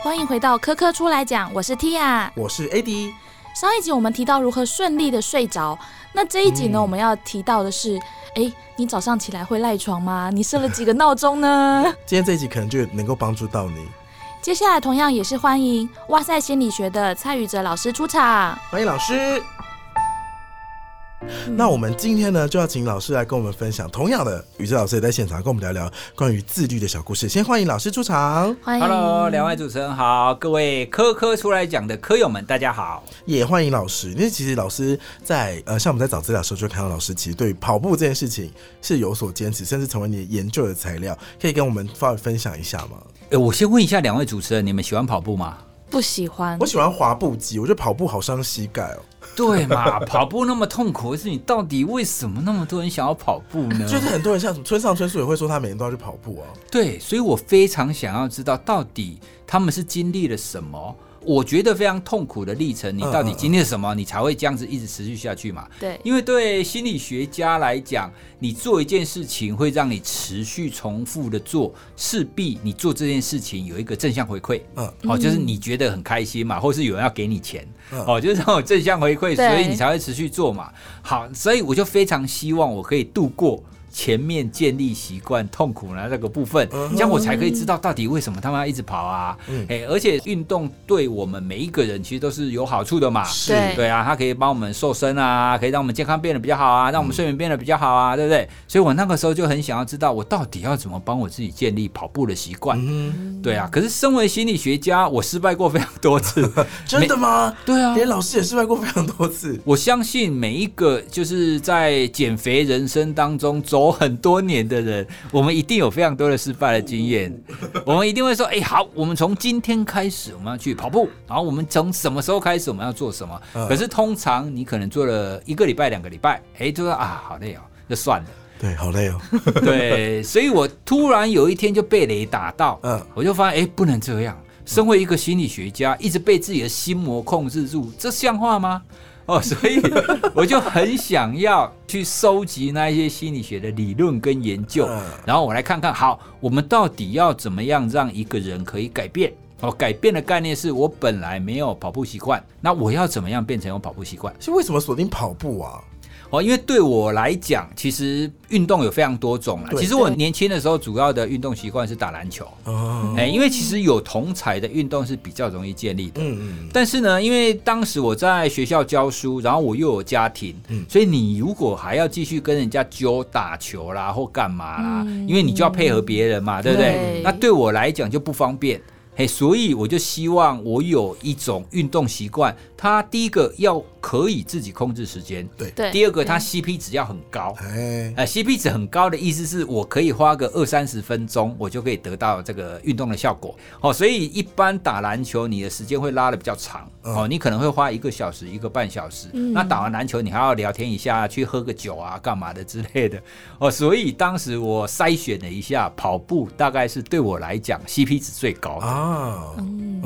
欢迎回到科科出来讲，我是 Tia，我是 AD。上一集我们提到如何顺利的睡着，那这一集呢，我们要提到的是，哎，你早上起来会赖床吗？你设了几个闹钟呢？今天这一集可能就能够帮助到你。接下来同样也是欢迎哇塞心理学的蔡宇哲老师出场，欢迎老师。那我们今天呢，就要请老师来跟我们分享。同样的，宇哲老师也在现场跟我们聊聊关于自律的小故事。先欢迎老师出场。欢迎，Hello，两位主持人好，各位科科出来讲的科友们，大家好。也欢迎老师，因为其实老师在呃，像我们在找资料的时候，就看到老师其实对跑步这件事情是有所坚持，甚至成为你研究的材料，可以跟我们发分享一下吗？哎，我先问一下两位主持人，你们喜欢跑步吗？不喜欢。我喜欢滑步机，我觉得跑步好伤膝盖哦。对嘛，跑步那么痛苦，是你到底为什么那么多人想要跑步呢？就是很多人像什么村上春树也会说他每天都要去跑步啊。对，所以我非常想要知道到底他们是经历了什么。我觉得非常痛苦的历程，你到底经历了什么，你才会这样子一直持续下去嘛？对，因为对心理学家来讲，你做一件事情会让你持续重复的做，势必你做这件事情有一个正向回馈，嗯，哦，就是你觉得很开心嘛，或是有人要给你钱，哦，就是这种正向回馈，所以你才会持续做嘛。好，所以我就非常希望我可以度过。前面建立习惯痛苦呢那个部分，这样我才可以知道到底为什么他们要一直跑啊？哎，而且运动对我们每一个人其实都是有好处的嘛。是，对啊，它可以帮我们瘦身啊，可以让我们健康变得比较好啊，让我们睡眠变得比较好啊，对不对？所以我那个时候就很想要知道，我到底要怎么帮我自己建立跑步的习惯？嗯对啊，可是身为心理学家，我失败过非常多次。真的吗？对啊，连老师也失败过非常多次。我相信每一个就是在减肥人生当中走。很多年的人，我们一定有非常多的失败的经验。我们一定会说：“哎，好，我们从今天开始，我们要去跑步。然后我们从什么时候开始，我们要做什么？”可是通常你可能做了一个礼拜、两个礼拜，哎，就说啊，好累哦，就算了。对，好累哦。对，所以我突然有一天就被雷打到，嗯，我就发现，哎，不能这样。身为一个心理学家，一直被自己的心魔控制住，这像话吗？哦，所以 我就很想要去收集那一些心理学的理论跟研究，然后我来看看，好，我们到底要怎么样让一个人可以改变？哦，改变的概念是我本来没有跑步习惯，那我要怎么样变成有跑步习惯？是为什么锁定跑步啊？哦，因为对我来讲，其实运动有非常多种啦。其实我年轻的时候，主要的运动习惯是打篮球。哦。哎，因为其实有同彩的运动是比较容易建立的。嗯嗯。但是呢，因为当时我在学校教书，然后我又有家庭，所以你如果还要继续跟人家揪打球啦或干嘛啦，因为你就要配合别人嘛，对不对？那对我来讲就不方便。嘿，所以我就希望我有一种运动习惯。它第一个要可以自己控制时间，对对。第二个，它 CP 值要很高。哎，呃，CP 值很高的意思是我可以花个二三十分钟，我就可以得到这个运动的效果。哦，所以一般打篮球，你的时间会拉的比较长。哦，你可能会花一个小时、一个半小时。那打完篮球，你还要聊天一下，去喝个酒啊，干嘛的之类的。哦，所以当时我筛选了一下，跑步大概是对我来讲 CP 值最高的。啊，嗯。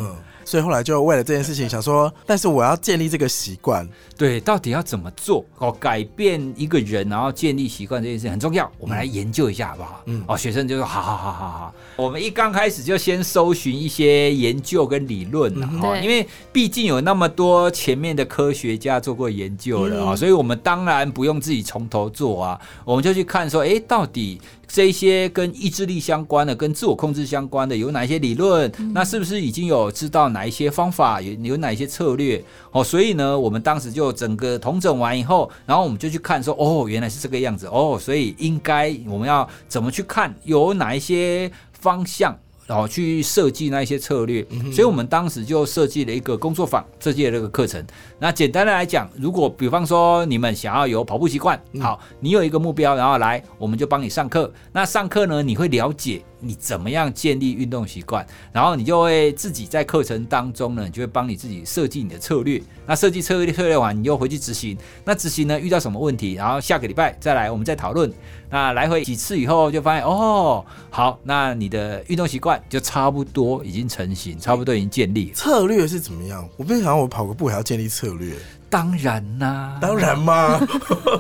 所以后来就为了这件事情想说，但是我要建立这个习惯，对，到底要怎么做？哦，改变一个人，然后建立习惯这件事很重要，我们来研究一下好不好？嗯，哦，学生就说好好好好好，我们一刚开始就先搜寻一些研究跟理论了哈，因为毕竟有那么多前面的科学家做过研究了啊，所以我们当然不用自己从头做啊，我们就去看说，哎，到底。这些跟意志力相关的、跟自我控制相关的有哪一些理论？那是不是已经有知道哪一些方法？有有哪一些策略？哦，所以呢，我们当时就整个统整完以后，然后我们就去看说，哦，原来是这个样子哦，所以应该我们要怎么去看？有哪一些方向？然后去设计那一些策略，所以我们当时就设计了一个工作坊，设计了这个课程。那简单的来讲，如果比方说你们想要有跑步习惯，好，你有一个目标，然后来，我们就帮你上课。那上课呢，你会了解。你怎么样建立运动习惯？然后你就会自己在课程当中呢，你就会帮你自己设计你的策略。那设计策略策略完，你又回去执行。那执行呢，遇到什么问题？然后下个礼拜再来，我们再讨论。那来回几次以后，就发现哦，好，那你的运动习惯就差不多已经成型，差不多已经建立。策略是怎么样？我不想到我跑个步还要建立策略。当然啦，当然嘛。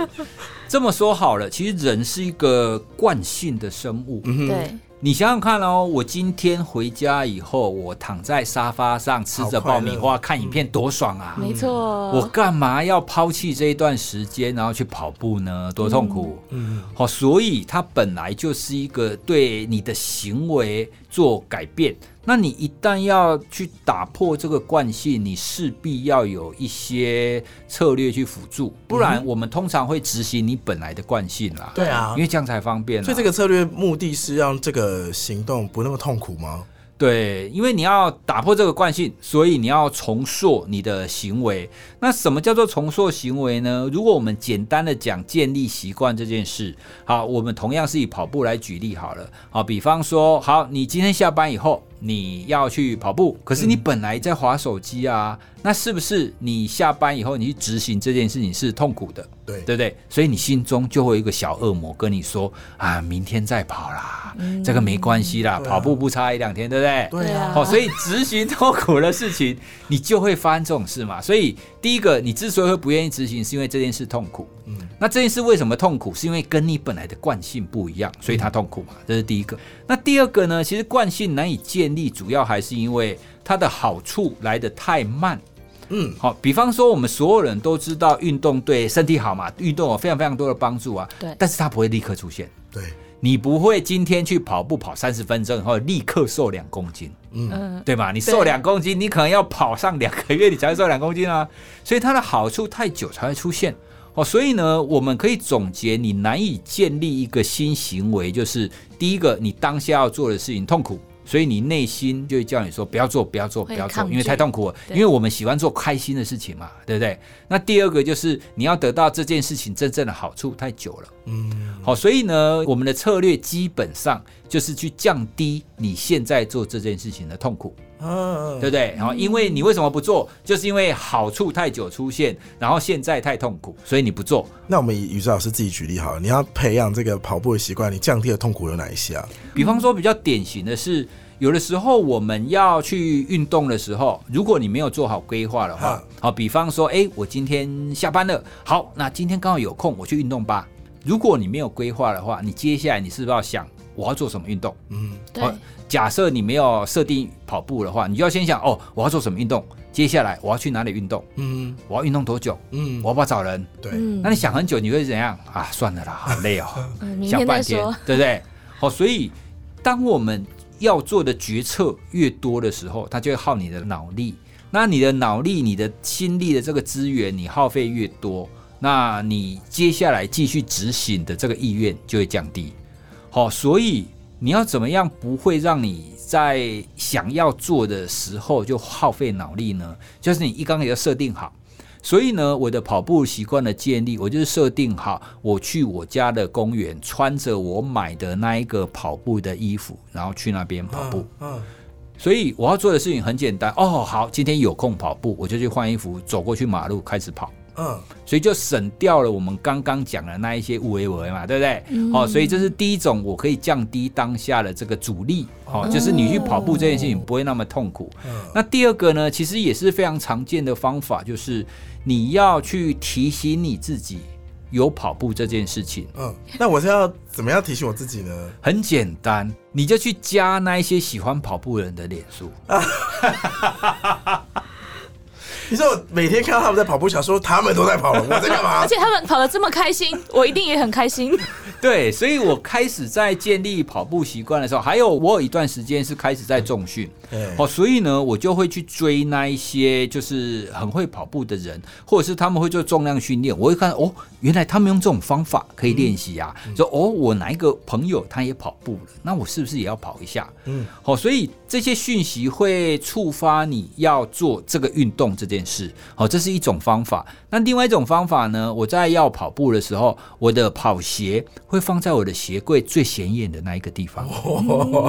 这么说好了，其实人是一个惯性的生物。对。你想想看哦，我今天回家以后，我躺在沙发上吃着爆米花看影片，多爽啊！没错，我干嘛要抛弃这一段时间，然后去跑步呢？多痛苦！嗯，好，所以它本来就是一个对你的行为做改变。那你一旦要去打破这个惯性，你势必要有一些策略去辅助，不然我们通常会执行你本来的惯性啦。对啊，因为这样才方便。所以这个策略目的是让这个行动不那么痛苦吗？对，因为你要打破这个惯性，所以你要重塑你的行为。那什么叫做重塑行为呢？如果我们简单的讲建立习惯这件事，好，我们同样是以跑步来举例好了。好，比方说，好，你今天下班以后。你要去跑步，可是你本来在划手机啊，那是不是你下班以后你去执行这件事情是痛苦的？对，对不对？所以你心中就会有一个小恶魔跟你说啊，明天再跑啦，这个没关系啦，跑步不差一两天，对不对？对啊。哦，所以执行痛苦的事情，你就会发生这种事嘛。所以第一个，你之所以会不愿意执行，是因为这件事痛苦。嗯。那这件事为什么痛苦？是因为跟你本来的惯性不一样，所以它痛苦嘛。这是第一个。那第二个呢？其实惯性难以建立，主要还是因为它的好处来得太慢。嗯，好，比方说我们所有人都知道运动对身体好嘛，运动有非常非常多的帮助啊。对，但是它不会立刻出现。对，你不会今天去跑步跑三十分钟以后立刻瘦两公斤。嗯，对吧？你瘦两公斤，你可能要跑上两个月，你才会瘦两公斤啊。所以它的好处太久才会出现。哦，所以呢，我们可以总结，你难以建立一个新行为，就是第一个，你当下要做的事情痛苦。所以你内心就会叫你说不要做，不要做，不要做，因为太痛苦了。因为我们喜欢做开心的事情嘛，对不对？那第二个就是你要得到这件事情真正的好处太久了。嗯，好，所以呢，我们的策略基本上就是去降低你现在做这件事情的痛苦。嗯，对不对？然后因为你为什么不做？就是因为好处太久出现，然后现在太痛苦，所以你不做。那我们以宇哲老师自己举例好了，你要培养这个跑步的习惯，你降低的痛苦有哪一些啊？比方说比较典型的是。有的时候我们要去运动的时候，如果你没有做好规划的话，好，比方说，哎，我今天下班了，好，那今天刚好有空，我去运动吧。如果你没有规划的话，你接下来你是不是要想我要做什么运动？嗯，对。假设你没有设定跑步的话，你就要先想，哦，我要做什么运动？接下来我要去哪里运动？嗯，我要运动多久？嗯，我要不要找人？对。那你想很久，你会怎样啊？算了啦，好累哦，想半天，对不对？好，所以当我们要做的决策越多的时候，它就会耗你的脑力。那你的脑力、你的心力的这个资源，你耗费越多，那你接下来继续执行的这个意愿就会降低。好，所以你要怎么样不会让你在想要做的时候就耗费脑力呢？就是你一刚开始要设定好。所以呢，我的跑步习惯的建立，我就是设定好，我去我家的公园，穿着我买的那一个跑步的衣服，然后去那边跑步。嗯，所以我要做的事情很简单哦。好，今天有空跑步，我就去换衣服，走过去马路开始跑。嗯，所以就省掉了我们刚刚讲的那一些无为为嘛，对不对？哦，所以这是第一种，我可以降低当下的这个阻力，哦，就是你去跑步这件事情不会那么痛苦。那第二个呢，其实也是非常常见的方法，就是你要去提醒你自己有跑步这件事情。嗯，那我是要怎么样提醒我自己呢？很简单，你就去加那一些喜欢跑步的人的脸书。你说我每天看到他们在跑步，想说他们都在跑，我在干嘛？而且他们跑的这么开心，我一定也很开心。对，所以我开始在建立跑步习惯的时候，还有我有一段时间是开始在重训。哦，所以呢，我就会去追那一些就是很会跑步的人，或者是他们会做重量训练。我会看哦，原来他们用这种方法可以练习啊。说哦，我哪一个朋友他也跑步了，那我是不是也要跑一下？嗯，好，所以这些讯息会触发你要做这个运动这件事。好，这是一种方法。那另外一种方法呢？我在要跑步的时候，我的跑鞋会放在我的鞋柜最显眼的那一个地方。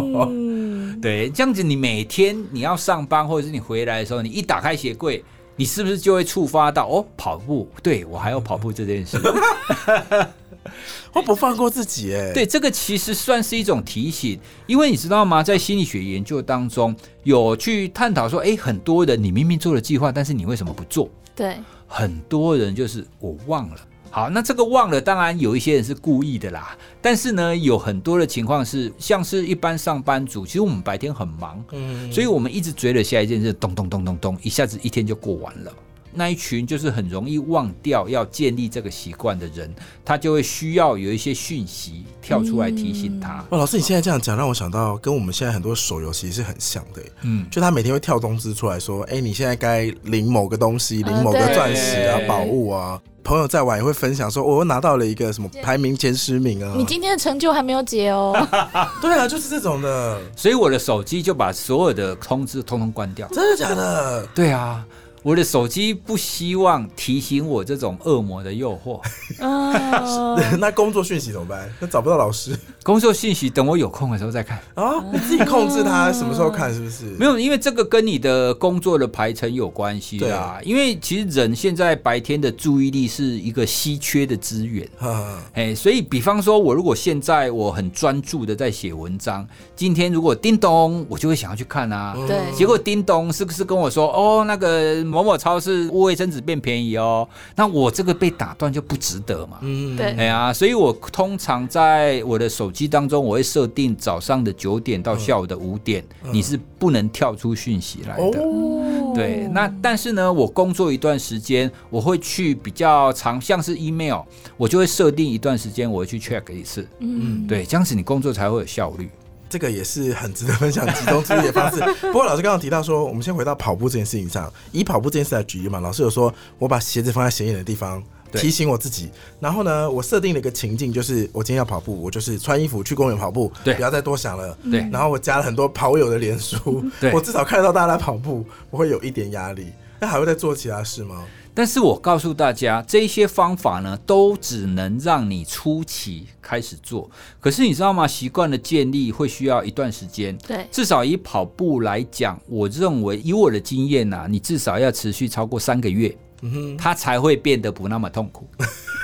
对，这样子你每天你要上班或者是你回来的时候，你一打开鞋柜，你是不是就会触发到哦，跑步？对我还要跑步这件事。我不放过自己哎。对，这个其实算是一种提醒，因为你知道吗？在心理学研究当中，有去探讨说，哎，很多人你明明做了计划，但是你为什么不做？对，很多人就是我忘了。好，那这个忘了，当然有一些人是故意的啦。但是呢，有很多的情况是，像是一般上班族，其实我们白天很忙，嗯，所以我们一直追了下一件事，咚咚咚咚咚，一下子一天就过完了。那一群就是很容易忘掉要建立这个习惯的人，他就会需要有一些讯息跳出来提醒他。哇，老师，你现在这样讲，让我想到跟我们现在很多手游其实是很像的。嗯，就他每天会跳通知出来说，哎、你现在该领某个东西，领某个钻石啊、对宝物啊。朋友在玩也会分享说，哦我又拿到了一个什么排名前十名啊。你今天的成就还没有解哦。对啊，就是这种的，所以我的手机就把所有的通知通通关掉。真的假的？对啊，我的手机不希望提醒我这种恶魔的诱惑。嗯，那工作讯息怎么办？那找不到老师工作讯息等我有空的时候再看。啊？你自己控制他什么时候看，是不是？没有，因为这个跟你的工作的排程有关系啊。因为其实人现在白天的注意力是一个稀缺的资源。啊，哎，所以比方说，我如果现在我很专注的在写文章，今天如果叮咚，我就会想要去看啊。嗯对结果叮咚是不是跟我说，哦，那个某某超市卫生纸变便宜哦？那我这个被打断就不值得嘛。嗯，对哎呀，所以我通常在我的手机当中，我会设定早上的九点到下午的五点，你是不能跳出讯息来的。哦，对，那但是呢，我工作一段时间，我会去比较长，像是 email，我就会设定一段时间，我会去 check 一次。嗯，对，这样子你工作才会有效率。这个也是很值得分享集中注意的方式。不过老师刚刚提到说，我们先回到跑步这件事情上，以跑步这件事来举例嘛。老师有说，我把鞋子放在显眼的地方。提醒我自己，然后呢，我设定了一个情境，就是我今天要跑步，我就是穿衣服去公园跑步，对不要再多想了。对然后我加了很多跑友的脸书，对我至少看得到大家在跑步，我会有一点压力。那还会再做其他事吗？但是我告诉大家，这些方法呢，都只能让你初期开始做。可是你知道吗？习惯的建立会需要一段时间。对，至少以跑步来讲，我认为以我的经验呐、你至少要持续超过三个月，嗯，它才会变得不那么痛苦。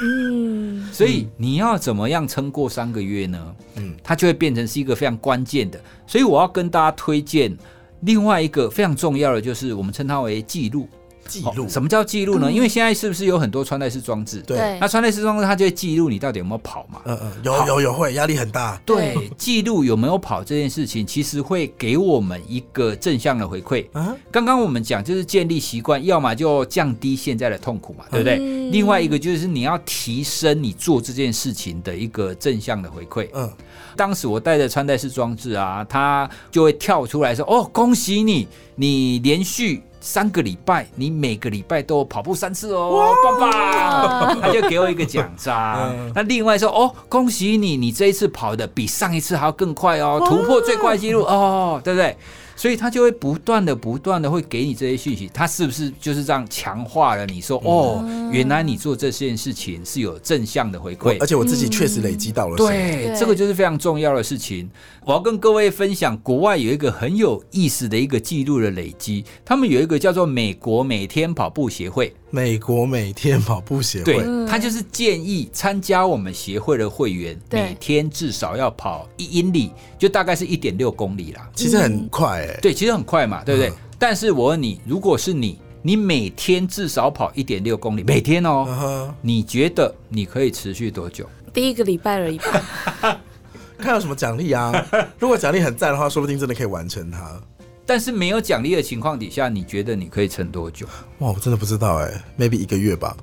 嗯，所以你要怎么样撑过三个月呢？嗯嗯，它就会变成是一个非常关键的。所以我要跟大家推荐另外一个非常重要的，就是我们称它为记录。记录、哦什么叫记录呢？嗯因为现在是不是有很多穿戴式装置？对对那穿戴式装置它就会记录你到底有没有跑嘛？嗯嗯，有有有会压力很大。对，记录有没有跑这件事情，其实会给我们一个正向的回馈。啊，刚刚我们讲就是建立习惯，要么就降低现在的痛苦嘛，对不对？嗯另外一个就是你要提升你做这件事情的一个正向的回馈。嗯，当时我带着穿戴式装置啊，它就会跳出来说：“哦，恭喜你，你连续三个礼拜，你每个礼拜都跑步三次哦，棒棒！” 他就给我一个奖章嗯。那另外说：“哦，恭喜你，你这一次跑的比上一次还要更快哦，突破最快纪录哦，对不对？”所以他就会不断的、不断的会给你这些讯息，他是不是就是这样强化了你说：“哦，原来你做这件事情是有正向的回馈。”而且我自己确实累积到了对。这个就是非常重要的事情。我要跟各位分享，国外有一个很有意思的一个记录的累积，他们有一个叫做美国每天跑步协会，美国每天跑步协对会，，他就是建议参加我们协会的会员，每天至少要跑一英里，就大概是一点六公里啦。其实很快哎、对，其实很快嘛，对不对？嗯但是我问你，如果是你，你每天至少跑一点六公里，每天哦，嗯，你觉得你可以持续多久？第一个礼拜而已吧。看有什么奖励啊？如果奖励很赞的话，说不定真的可以完成它。但是没有奖励的情况底下，你觉得你可以撑多久？哇，我真的不知道哎、m a y b e 一个月吧。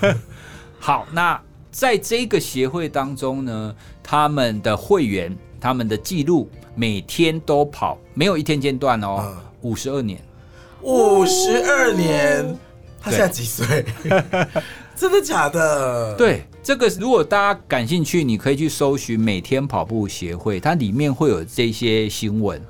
好，那在这个协会当中呢，他们的会员他们的记录每天都跑，没有一天间断哦嗯，五十二年。五十二年，他现在几岁？真的假的？，对，这个如果大家感兴趣，你可以去搜寻每天跑步协会，它里面会有这些新闻。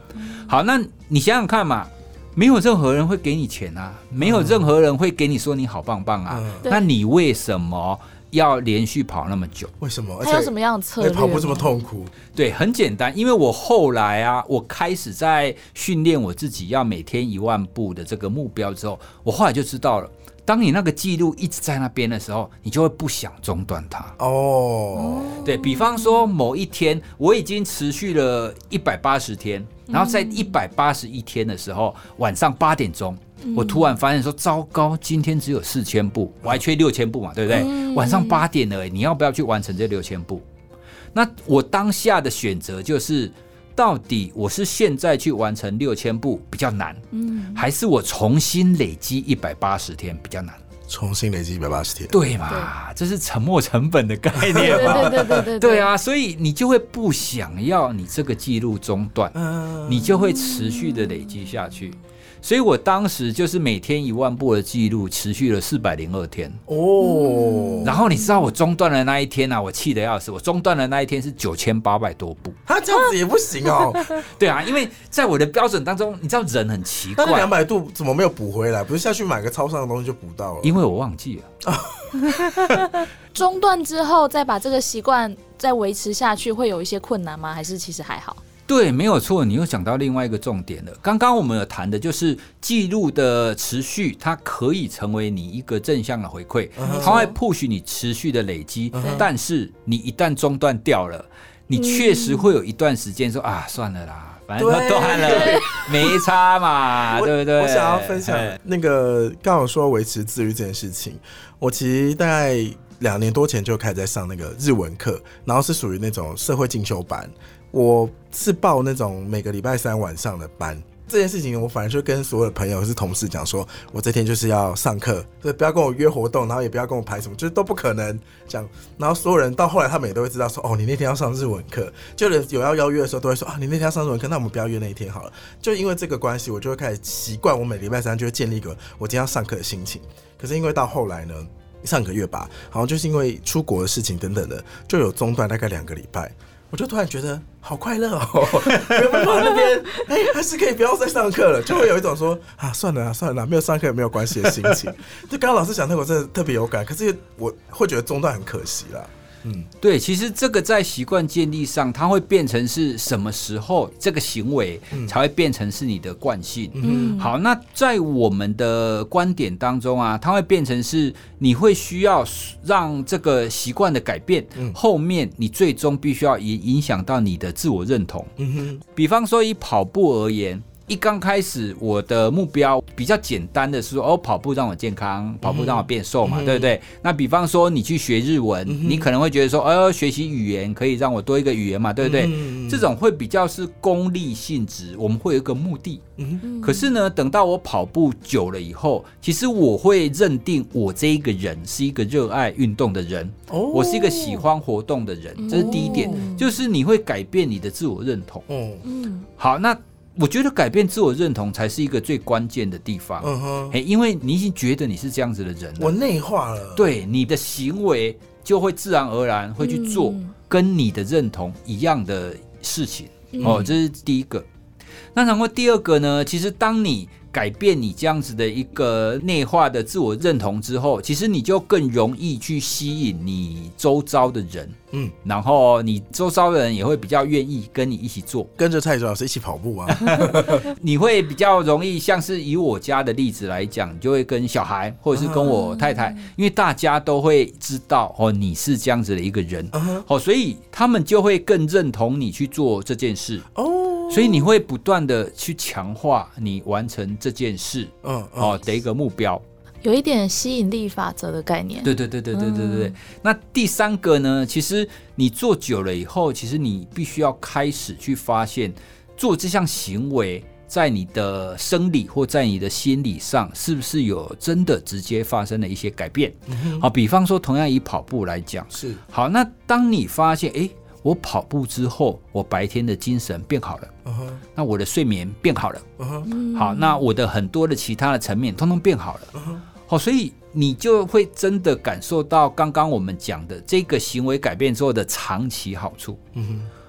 好，那你想想看嘛。没有任何人会给你钱啊，没有任何人会给你说你好棒棒啊，嗯那你为什么要连续跑那么久？为什么？而还有什么样的策略？跑步这么？痛苦？对，很简单，因为我后来啊，我开始在训练我自己要每天一万步的这个目标之后，我后来就知道了，当你那个记录一直在那边的时候，你就会不想中断它。哦，对比方说，某一天我已经持续了一百八十天，然后在一百八十一天的时候，晚上八点钟，我突然发现说，糟糕，今天只有四千步，我还缺六千步嘛，对不对？晚上八点了，你要不要去完成这六千步？那我当下的选择就是，到底我是现在去完成六千步比较难，嗯，还是我重新累积一百八十天比较难？重新累积一百八十天，对嘛？这是沉没成本的概念嘛？对对对对对对，啊，所以你就会不想要你这个记录中断，嗯，你就会持续的累积下去。所以我当时就是每天一万步的记录，持续了四百零二天。哦，然后你知道我中断的那一天啊，我气得要死。我中断的那一天是九千八百多步。他这样子也不行哦，对啊，因为在我的标准当中，你知道人很奇怪两怪，百度怎么没有补回来？不是下去买个超商的东西就补到了？因为我忘记了。中断之后再把这个习惯再维持下去，会有一些困难吗？还是其实还好？对，没有错，你又讲到另外一个重点了。刚刚我们有谈的就是记录的持续，它可以成为你一个正向的回馈，它会 push 你持续的累积。但是你一旦中断掉了，你确实会有一段时间说啊，算了啦，反正都断了，没差嘛，我对不对？我想要分享哎那个刚好说维持自律这件事情，我其实大概两年多前就开始在上那个日文课，然后是属于那种社会进修班，我是报那种每个礼拜三晚上的班。这件事情，我反而就跟所有的朋友是同事讲说，我这天就是要上课，所以不要跟我约活动，然后也不要跟我排什么，就是都不可能这样。然后所有人到后来，他们也都会知道说，哦，你那天要上日文课，就连有要邀约的时候，都会说啊，你那天要上日文课，那我们不要约那一天好了。就因为这个关系，我就会开始习惯，我每礼拜三就会建立一个我今天要上课的心情。可是因为到后来呢，上个月吧，好像就是因为出国的事情等等的，就有中断大概两个礼拜。我就突然觉得好快乐哦，原本跑那边，哎、还是可以不要再上课了，就会有一种说啊，算了啊，算了啊，没有上课也没有关系的心情。就刚刚老师讲那个，我真的特别有感，可是我会觉得中断很可惜啦。嗯，对，其实这个在习惯建立上，它会变成是什么时候这个行为才会变成是你的惯性。嗯，好，那在我们的观点当中啊，它会变成是你会需要让这个习惯的改变，后面你最终必须要影影响到你的自我认同。嗯哼，比方说以跑步而言。一刚开始，我的目标比较简单的是说，哦，跑步让我健康，跑步让我变瘦嘛，对不对？那比方说你去学日文，你可能会觉得说，哦，学习语言可以让我多一个语言嘛，对不对？嗯。这种会比较是功利性质，我们会有一个目的。嗯可是呢，等到我跑步久了以后，其实我会认定我这一个人是一个热爱运动的人，哦。我是一个喜欢活动的人，这是第一点，就是你会改变你的自我认同。好，那我觉得改变自我认同才是一个最关键的地方。嗯哼，哎，因为你已经觉得你是这样子的人了，我内化了，，对你的行为就会自然而然会去做嗯跟你的认同一样的事情。嗯哦，这是第一个。那然后第二个呢？其实当你改变你这样子的一个内化的自我认同之后，其实你就更容易去吸引你周遭的人，嗯，然后你周遭的人也会比较愿意跟你一起做，跟着蔡卓老师一起跑步啊，你会比较容易，像是以我家的例子来讲，你就会跟小孩或者是跟我太太，因为大家都会知道哦，你是这样子的一个人，哦，所以他们就会更认同你去做这件事，哦，所以你会不断的去强化你完成这件事嗯哦的一个目标。有一点吸引力法则的概念。对对对对对对对那第三个呢其实你做久了以后其实你必须要开始去发现做这项行为在你的生理或在你的心理上是不是有真的直接发生了一些改变。好比方说同样以跑步来讲是。好那当你发现诶我跑步之后，我白天的精神变好了，那我的睡眠变好了。好，那我的很多的其他的层面通通变好了。嗯好，所以你就会真的感受到刚刚我们讲的这个行为改变之后的长期好处。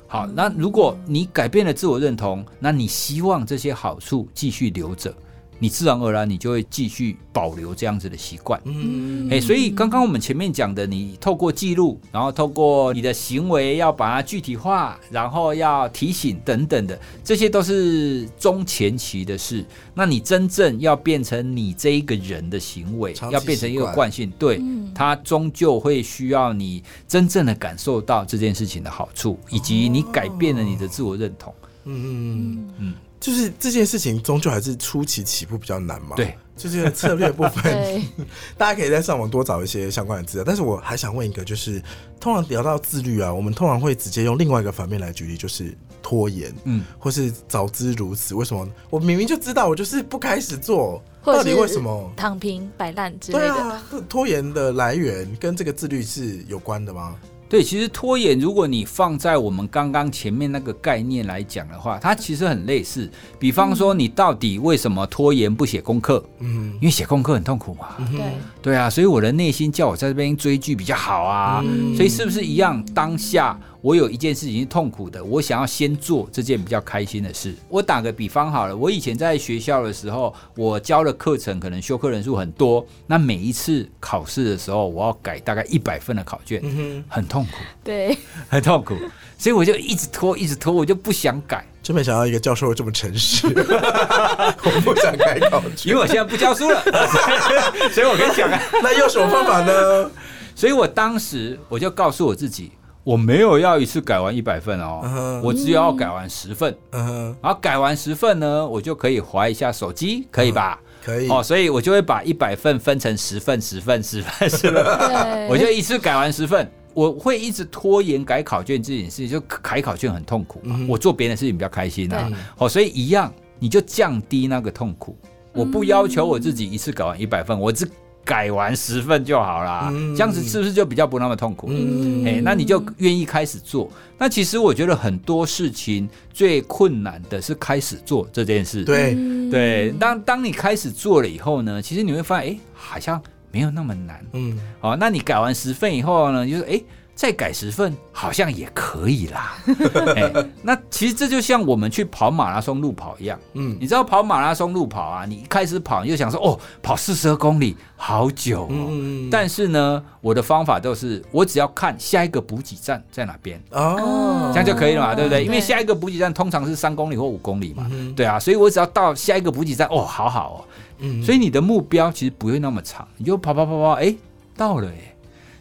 好，那如果你改变了自我认同，那你希望这些好处继续留着，你自然而然你就会继续保留这样子的习惯。嗯哎、所以刚刚我们前面讲的，你透过记录，然后透过你的行为要把它具体化，然后要提醒等等的，这些都是中前期的事。那你真正要变成你这一个人的行为要变成一个惯惯性，对，嗯它终究会需要你真正的感受到这件事情的好处，以及你改变了你的自我认同。嗯嗯嗯，嗯，嗯，就是这件事情终究还是初期起步比较难嘛。对，就是策略部分，大家可以在上网多找一些相关的资料。但是我还想问一个，就是通常聊到自律啊，我们通常会直接用另外一个反面来举例，就是拖延，嗯，或是早知如此。为什么？我明明就知道，我就是不开始做，到底或者是为什么？躺平摆烂之类的。对啊，拖延的来源跟这个自律是有关的吗？对，其实拖延，如果你放在我们刚刚前面那个概念来讲的话，它其实很类似。比方说，你到底为什么拖延不写功课？嗯因为写功课很痛苦嘛。对，对啊，所以我的内心叫我在这边追剧比较好啊。嗯所以是不是一样？当下我有一件事情是痛苦的，我想要先做这件比较开心的事。我打个比方好了，我以前在学校的时候，我教的课程可能修课人数很多，那每一次考试的时候，我要改大概一百份的考卷，嗯，很痛苦。对，很痛苦，所以我就一直拖，一直拖，我就不想改，真没想到一个教授这么诚实，我不想改考因。为我现在不教书了，所以我跟你讲啊，那用什么方法呢？所以我当时我就告诉我自己，我没有要一次改完一百份嗯哦哼，我只有要改完十份，然后改完十份呢，我就可以划一下手机，可以吧？可以。哦，所以我就会把一百份分成十份、十份、十份，是吧？我就一次改完十份。我会一直拖延改考卷这件事情，就改考卷很痛苦嘛。嗯我做别的事情比较开心啊对。好、所以一样，你就降低那个痛苦。我不要求我自己一次改完一百份，我只改完十份就好啦。嗯这样子是不是就比较不那么痛苦？嗯哎、那你就愿意开始做。那其实我觉得很多事情最困难的是开始做这件事。对，嗯对，当当你开始做了以后呢，其实你会发现，哎、好像没有那么难。嗯，哦，那你改完十份以后呢，就是哎。诶再改十份好像也可以啦，哎，那其实这就像我们去跑马拉松路跑一样，嗯。你知道跑马拉松路跑啊，你一开始跑你就想说，哦，跑四十二公里好久哦，嗯但是呢，我的方法都是我只要看下一个补给站在哪边，哦，这样就可以了嘛，对不对？因为下一个补给站通常是三公里或五公里嘛，嗯。对啊，所以我只要到下一个补给站，哦，好好哦，嗯。所以你的目标其实不会那么长，你就跑跑跑跑，哎，到了哎。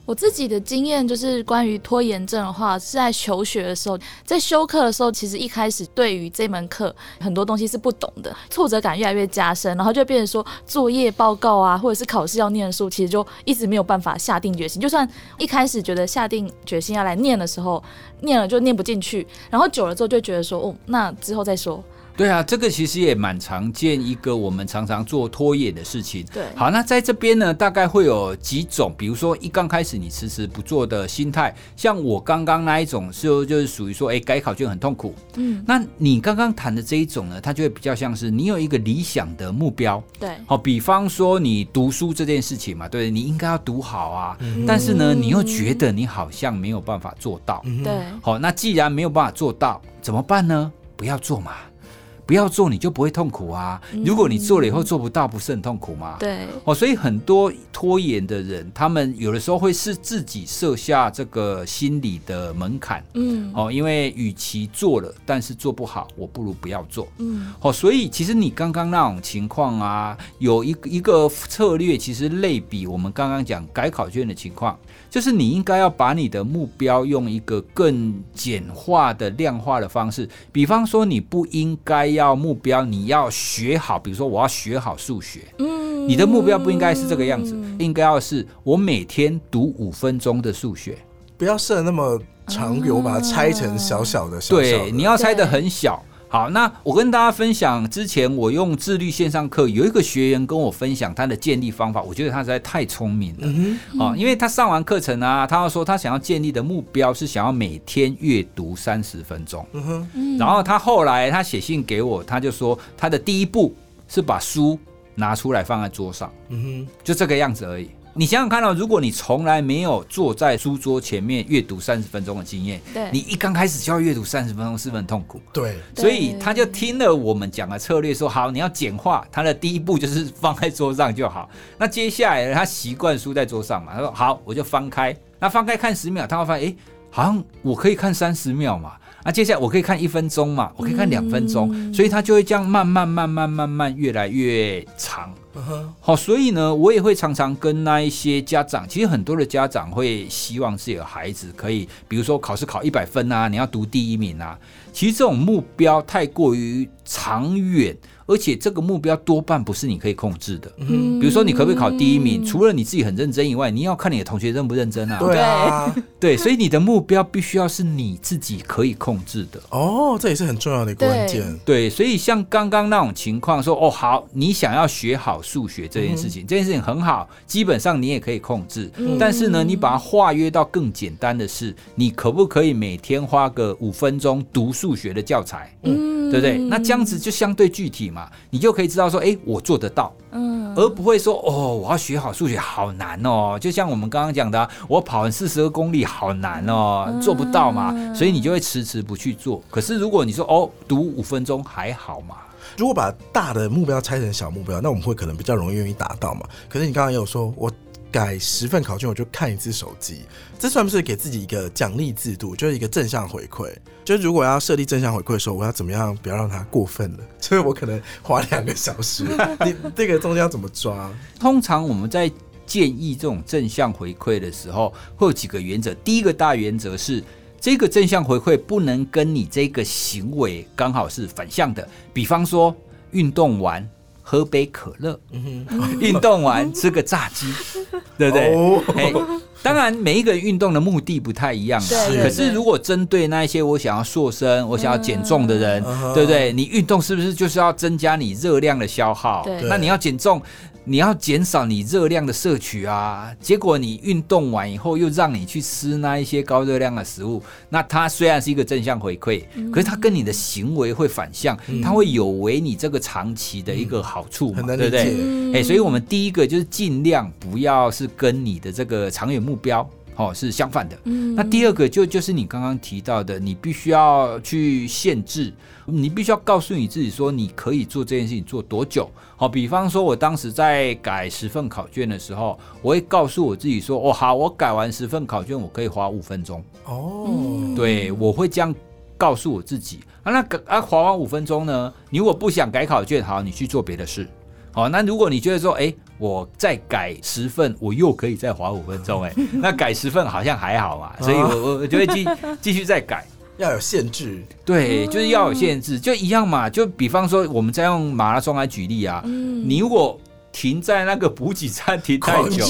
我自己的经验就是关于拖延症的话，是在求学的时候，在修课的时候，其实一开始对于这门课很多东西是不懂的，挫折感越来越加深，然后就变成说作业报告啊，或者是考试要念的书，其实就一直没有办法下定决心。就算一开始觉得下定决心要来念的时候，念了就念不进去，然后久了之后就觉得说，哦，那之后再说。对啊，这个其实也蛮常见，一个我们常常做拖延的事情。对。好，那在这边呢，大概会有几种，比如说一刚开始你迟迟不做的心态，像我刚刚那一种，就就是属于说，哎，改考卷很痛苦。嗯，那你刚刚谈的这一种呢，它就会比较像是你有一个理想的目标，对，好，比方说你读书这件事情嘛，对，你应该要读好啊，嗯。但是呢，你又觉得你好像没有办法做到。嗯。对，好，那既然没有办法做到，怎么办呢？不要做嘛，不要做你就不会痛苦啊。如果你做了以后做不到，不是很痛苦吗？。对，哦，所以很多拖延的人，他们有的时候会是自己设下这个心理的门槛。嗯哦，因为与其做了，但是做不好，我不如不要做。嗯哦，所以其实你刚刚那种情况啊，有一个一个策略，其实类比我们刚刚讲改考卷的情况，就是你应该要把你的目标用一个更简化的量化的方式，比方说你不应该要目标你要学好，比如说我要学好数学，嗯，你的目标不应该是这个样子，应该要是我每天读五分钟的数学。不要设那么长给，我把它拆成小小的，小小的对，你要拆的很小。好，那我跟大家分享，之前我用自律线上课，有一个学员跟我分享他的建立方法，我觉得他实在太聪明了。嗯哦，因为他上完课程啊，他要说他想要建立的目标是想要每天阅读三十分钟。嗯哼，嗯然后他后来他写信给我，他就说他的第一步是把书拿出来放在桌上，嗯就这个样子而已。你想想看哦，如果你从来没有坐在书桌前面阅读三十分钟的经验，对你一刚开始就要阅读三十分钟，是不是很痛苦？对，所以他就听了我们讲的策略，说好，你要简化。他的第一步就是放在桌上就好。那接下来他习惯书在桌上嘛，他说好，我就翻开。那翻开看十秒，他会发现，哎，好像我可以看三十秒嘛。那接下来我可以看一分钟嘛，我可以看两分钟，所以他就会这样慢慢慢慢慢慢越来越长。好，所以呢，我也会常常跟那一些家长，其实很多的家长会希望自己的孩子可以，比如说考试考一百分啊，你要读第一名啊。其实这种目标太过于长远。而且这个目标多半不是你可以控制的。嗯，比如说你可不可以考第一名？除了你自己很认真以外，你要看你的同学认不认真啊。对啊，对，所以你的目标必须要是你自己可以控制的。哦，这也是很重要的关键。对，所以像刚刚那种情况，说哦好，你想要学好数学这件事情，这件事情很好，基本上你也可以控制。但是呢，你把它化约到更简单的是，你可不可以每天花个五分钟读数学的教材？嗯，对不对？那这样子就相对具体。嘛，你就可以知道说，哎，我做得到，嗯，而不会说，哦，我要学好数学好难哦。就像我们刚刚讲的，我跑完四十二公里好难哦，做不到嘛，所以你就会迟迟不去做。可是如果你说，哦，读五分钟还好嘛，如果把大的目标拆成小目标，那我们会可能比较容易愿意达到嘛。可是你刚刚也有说，我。改十份考卷，我就看一次手机，这算不是给自己一个奖励制度，就是一个正向回馈。就是如果要设立正向回馈的时候，我要怎么样不要让它过分了？所以我可能花两个小时，你 这个中间要怎么抓？通常我们在建议这种正向回馈的时候，会有几个原则。第一个大原则是，这个正向回馈不能跟你这个行为刚好是反向的。比方说，运动完。喝杯可乐，运动完吃个炸鸡，对不对？当然，每一个运动的目的不太一样。可是，如果针对那一些我想要塑身、我想要减重的人，对不对？你运动是不是就是要增加你热量的消耗？那你要减重。你要减少你热量的摄取啊，结果你运动完以后又让你去吃那一些高热量的食物，那它虽然是一个正向回馈，可是它跟你的行为会反向，它会有违你这个长期的一个好处嘛，对不对？哎，所以我们第一个就是尽量不要是跟你的这个长远目标。哦，是相反的。嗯，那第二个就就是你刚刚提到的，你必须要去限制，你必须要告诉你自己说，你可以做这件事情做多久。好，比方说，我当时在改十份考卷的时候，我会告诉我自己说，哦，好，我改完十份考卷，我可以花五分钟。哦，对，我会这样告诉我自己。啊，那改啊，划完五分钟呢？你如果不想改考卷，好，你去做别的事。好，那如果你觉得说，哎。我再改十份，我又可以再划五分钟，哎，那改十份好像还好嘛，所以我我就会继 继续再改，要有限制，对，就是要有限制，就一样嘛，就比方说，我们再用马拉松来举例啊，你如果停在那个补给站停太久，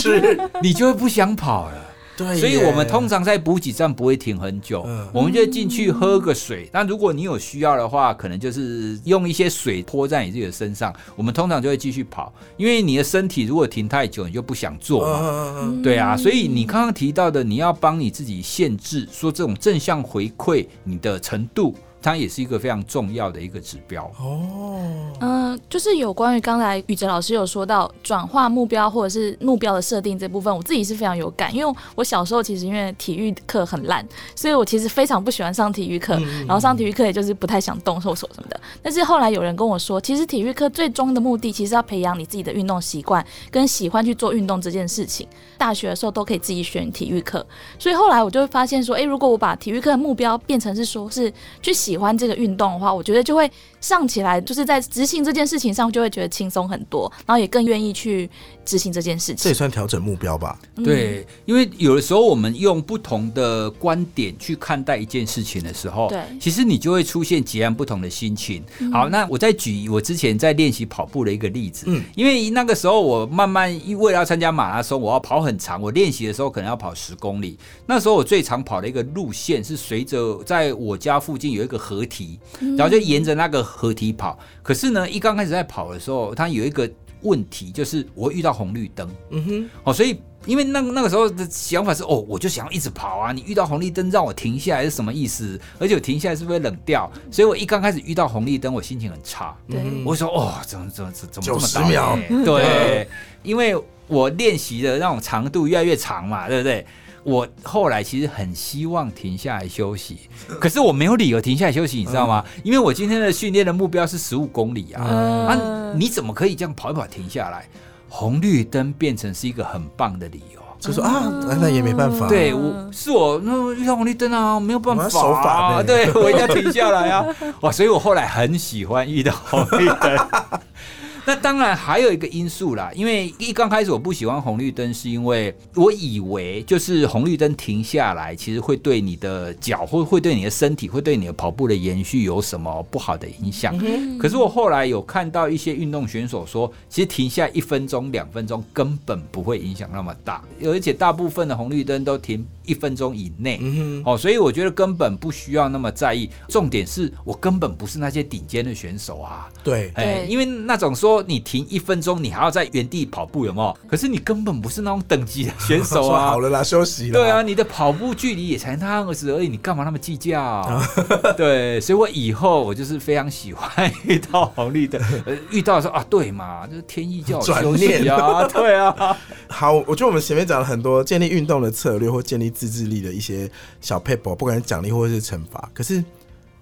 你就会不想跑了。对，所以我们通常在补给站不会停很久，我们就进去喝个水。那如果你有需要的话，可能就是用一些水泼在你自己的身上。我们通常就会继续跑，因为你的身体如果停太久，你就不想做嘛。对啊，所以你刚刚提到的，你要帮你自己限制，说这种正向回馈你的程度。它也是一个非常重要的一个指标哦。嗯，就是有关于刚才宇哲老师有说到转化目标或者是目标的设定这部分，我自己是非常有感，因为我小时候其实因为体育课很烂，所以我其实非常不喜欢上体育课，然后上体育课也就是不太想动、手手什么的。但是后来有人跟我说，其实体育课最终的目的其实要培养你自己的运动习惯，跟喜欢去做运动这件事情。大学的时候都可以自己选体育课，所以后来我就会发现说，哎，如果我把体育课的目标变成是说是去喜喜欢这个运动的话，我觉得就会上起来，就是在执行这件事情上就会觉得轻松很多，然后也更愿意去执行这件事情。这也算调整目标吧？对，因为有的时候我们用不同的观点去看待一件事情的时候，对，其实你就会出现截然不同的心情。好，那我再举我之前在练习跑步的一个例子，嗯，因为那个时候我慢慢为了要参加马拉松，我要跑很长，我练习的时候可能要跑十公里。那时候我最常跑的一个路线是随着在我家附近有一个。合体，然后就沿着那个合体跑。可是呢，一刚开始在跑的时候，它有一个问题，就是我遇到红绿灯。嗯哼，哦，所以因为那那个时候的想法是，哦，我就想要一直跑啊。你遇到红绿灯让我停下来是什么意思？而且我停下来是不是冷掉？所以我一刚开始遇到红绿灯，我心情很差。对，我说，哦，怎么怎么怎么这么九十秒？对，因为我练习的那种长度越来越长嘛，对不对？我后来其实很希望停下来休息，可是我没有理由停下来休息，你知道吗？因为我今天的训练的目标是十五公里啊，啊，你怎么可以这样跑一跑停下来？红绿灯变成是一个很棒的理由。就说啊，那也没办法。对，我是我那遇到红绿灯啊，没有办法，手法对我一定要停下来啊！哇，所以我后来很喜欢遇到红绿灯。那当然还有一个因素啦，因为一刚开始我不喜欢红绿灯，是因为我以为就是红绿灯停下来，其实会对你的脚或会对你的身体，会对你的跑步的延续有什么不好的影响。可是我后来有看到一些运动选手说，其实停下一分钟、两分钟根本不会影响那么大，而且大部分的红绿灯都停。一分钟以内，哦，所以我觉得根本不需要那么在意。重点是我根本不是那些顶尖的选手啊。对，哎，因为那种说你停一分钟，你还要在原地跑步，有没有？可是你根本不是那种等级的选手啊。好了啦，休息了。对啊，你的跑步距离也才那样子而已，你干嘛那么计较？对，所以我以后我就是非常喜欢遇到红绿灯，遇到说啊，对嘛，就是天意叫我休息啊。对啊。好，我觉得我们前面讲了很多建立运动的策略或建立。自制力的一些小 paper，不管是奖励或者是惩罚，可是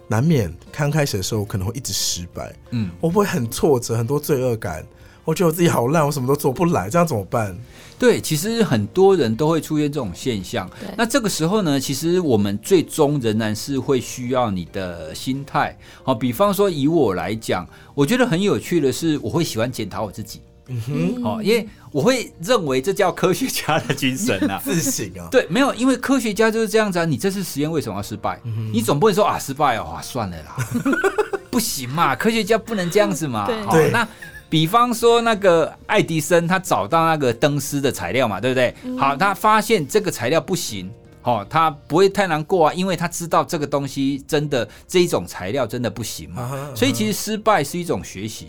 难免刚开始的时候可能会一直失败，嗯，我会很挫折，很多罪恶感，我觉得我自己好烂，我什么都做不来，这样怎么办？对，其实很多人都会出现这种现象。那这个时候呢，其实我们最终仍然是会需要你的心态。好，比方说以我来讲，我觉得很有趣的是，我会喜欢检讨我自己。嗯哼，哦，因为我会认为这叫科学家的精神啊，自省啊。对，没有，因为科学家就是这样子啊。你这次实验为什么要失败？你总不能说啊，失败哦，算了啦，不行嘛，科学家不能这样子嘛。对，那比方说那个爱迪生，他找到那个灯丝的材料嘛，对不对？好，他发现这个材料不行。哦，他不会太难过啊，因为他知道这个东西真的这一种材料真的不行嘛，所以其实失败是一种学习。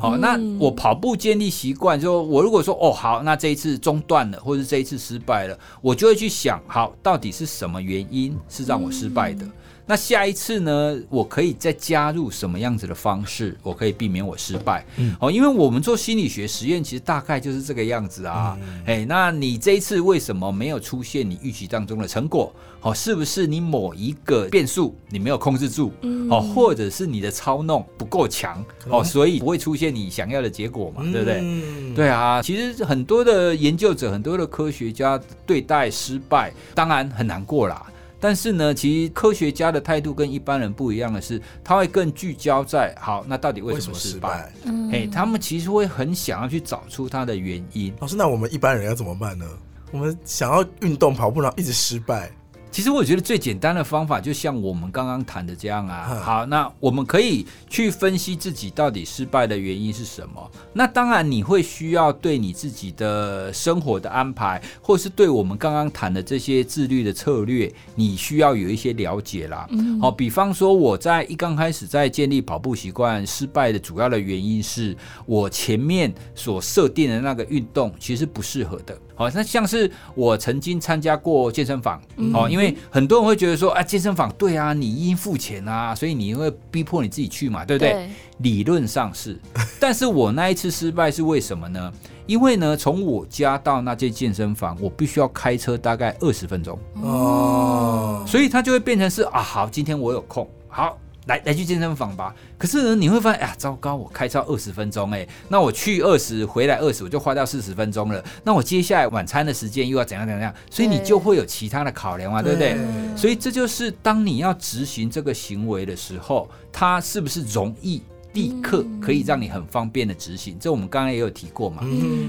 好，那我跑步建立习惯，就我如果说哦好，那这一次中断了，或者这一次失败了，我就会去想，好，到底是什么原因是让我失败的？那下一次呢？我可以再加入什么样子的方式？我可以避免我失败。嗯，哦，因为我们做心理学实验，其实大概就是这个样子啊。哎，那你这一次为什么没有出现你预期当中的成果？哦，是不是你某一个变数你没有控制住？哦，或者是你的操弄不够强？哦，所以不会出现你想要的结果嘛？对不对？对啊，其实很多的研究者、很多的科学家对待失败，当然很难过啦。但是呢，其实科学家的态度跟一般人不一样的是，他会更聚焦在好，那到底为什么失败？哎，他们其实会很想要去找出它的原因。老师，那我们一般人要怎么办呢？我们想要运动跑步，然后一直失败。其实我觉得最简单的方法，就像我们刚刚谈的这样啊。好，那我们可以去分析自己到底失败的原因是什么。那当然你会需要对你自己的生活的安排，或是对我们刚刚谈的这些自律的策略，你需要有一些了解啦。好，比方说我在一刚开始在建立跑步习惯失败的主要的原因是我前面所设定的那个运动其实不适合的。好，那像是我曾经参加过健身房，哦，因为很多人会觉得说，啊，健身房对啊，你应付钱啊，所以你会逼迫你自己去嘛，对不对？理论上是，但是我那一次失败是为什么呢？因为呢，从我家到那间健身房，我必须要开车大概二十分钟哦，所以它就会变成是啊，好，今天我有空，好。来来去健身房吧，可是呢，你会发现，哎呀，糟糕，我开超二十分钟，哎，那我去二十，回来二十，我就花掉四十分钟了。那我接下来晚餐的时间又要怎样怎样？所以你就会有其他的考量嘛，对不对？所以这就是当你要执行这个行为的时候，它是不是容易？立刻可以让你很方便的执行，这我们刚刚也有提过嘛。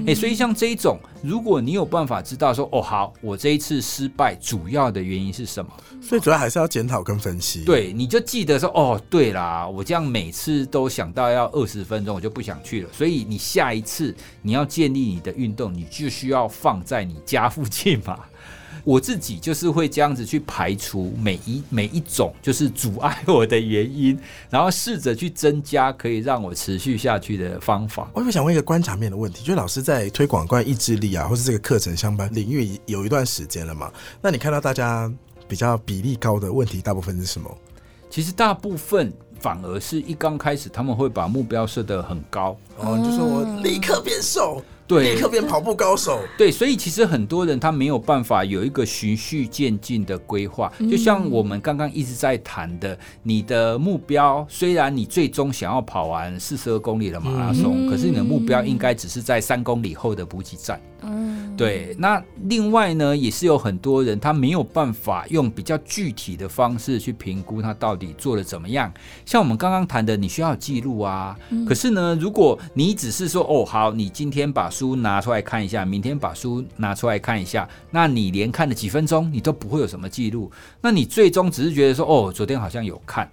哎，所以像这一种，如果你有办法知道说，哦，好，我这一次失败主要的原因是什么？所以主要还是要检讨跟分析。对，你就记得说，哦，对啦，我这样每次都想到要二十分钟，我就不想去了。所以你下一次你要建立你的运动，你就需要放在你家附近嘛。我自己就是会这样子去排除每一每一种就是阻碍我的原因，然后试着去增加可以让我持续下去的方法。我想问一个观察面的问题，就是老师在推广关于意志力啊，或是这个课程相关领域有一段时间了嘛？那你看到大家比较比例高的问题，大部分是什么？其实大部分反而是一刚开始他们会把目标设得很高，哦，你就说我立刻变瘦，对立刻变跑步高手。对，所以其实很多人他没有办法有一个循序渐进的规划，就像我们刚刚一直在谈的，你的目标虽然你最终想要跑完四十二公里的马拉松，可是你的目标应该只是在三公里后的补给站。嗯，对，那另外呢，也是有很多人他没有办法用比较具体的方式去评估他到底做的怎么样。像我们刚刚谈的，你需要记录啊。可是呢，如果你只是说哦好，你今天把书拿出来看一下，明天把书拿出来看一下，那你连看了几分钟，你都不会有什么记录。那你最终只是觉得说哦，昨天好像有看。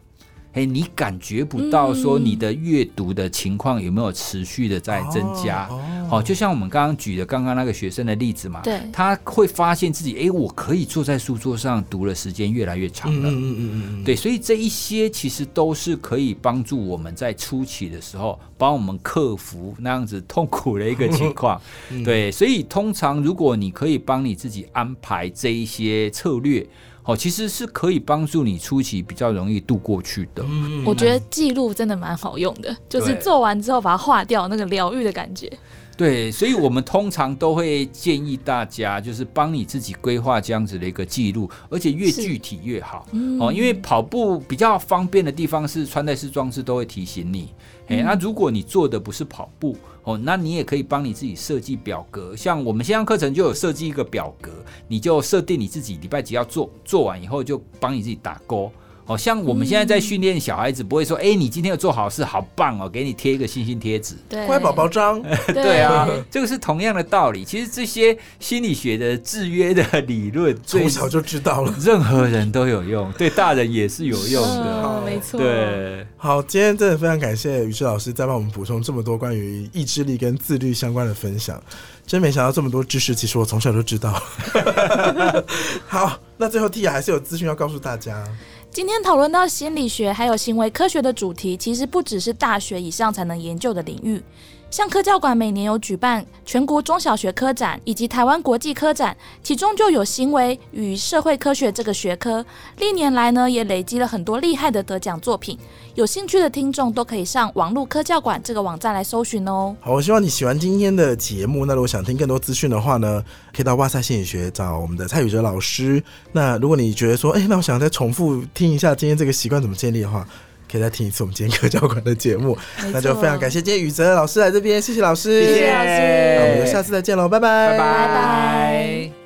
哎，你感觉不到说你的阅读的情况有没有持续的在增加？好，就像我们刚刚举的刚刚那个学生的例子嘛，对，他会发现自己，哎，我可以坐在书桌上读的时间越来越长了。嗯嗯嗯嗯对，所以这一些其实都是可以帮助我们在初期的时候，帮我们克服那样子痛苦的一个情况。对，所以通常如果你可以帮你自己安排这一些策略。哦，其实是可以帮助你初期比较容易度过去的。嗯我觉得记录真的蛮好用的，就是做完之后把它划掉，那个疗愈的感觉。对，所以我们通常都会建议大家，就是帮你自己规划这样子的一个记录，而且越具体越好。嗯哦，因为跑步比较方便的地方是穿戴式装置都会提醒你。哎、那如果你做的不是跑步，哦，那你也可以帮你自己设计表格。像我们线上课程就有设计一个表格，你就设定你自己礼拜几要做，做完以后就帮你自己打勾。哦，像我们现在在训练小孩子，不会说，哎、你今天有做好事，好棒哦，给你贴一个星星贴纸。乖宝宝章，对 啊，这个是同样的道理。其实这些心理学的制约的理论，对从小就知道了。任何人都有用，对大人也是有用的。嗯，没错，对，好，今天真的非常感谢于志老师再帮我们补充这么多关于意志力跟自律相关的分享，真没想到这么多知识，其实我从小就知道。好，那最后 T 还是有资讯要告诉大家。今天讨论到心理学还有行为科学的主题，其实不只是大学以上才能研究的领域。像科教馆每年有举办全国中小学科展以及台湾国际科展，其中就有行为与社会科学这个学科。历年来呢，也累积了很多厉害的得奖作品。有兴趣的听众都可以上网络科教馆这个网站来搜寻哦。好，我希望你喜欢今天的节目。那如果想听更多资讯的话呢，可以到哇塞心理学找我们的蔡宇哲老师。那如果你觉得说，哎、那我想再重复听一下今天这个习惯怎么建立的话，可以再听一次我们今天科教馆的节目。那就非常感谢今天宇哲老师来这边，谢谢老师，谢谢老师。那我们就下次再见喽，拜拜，拜拜。拜拜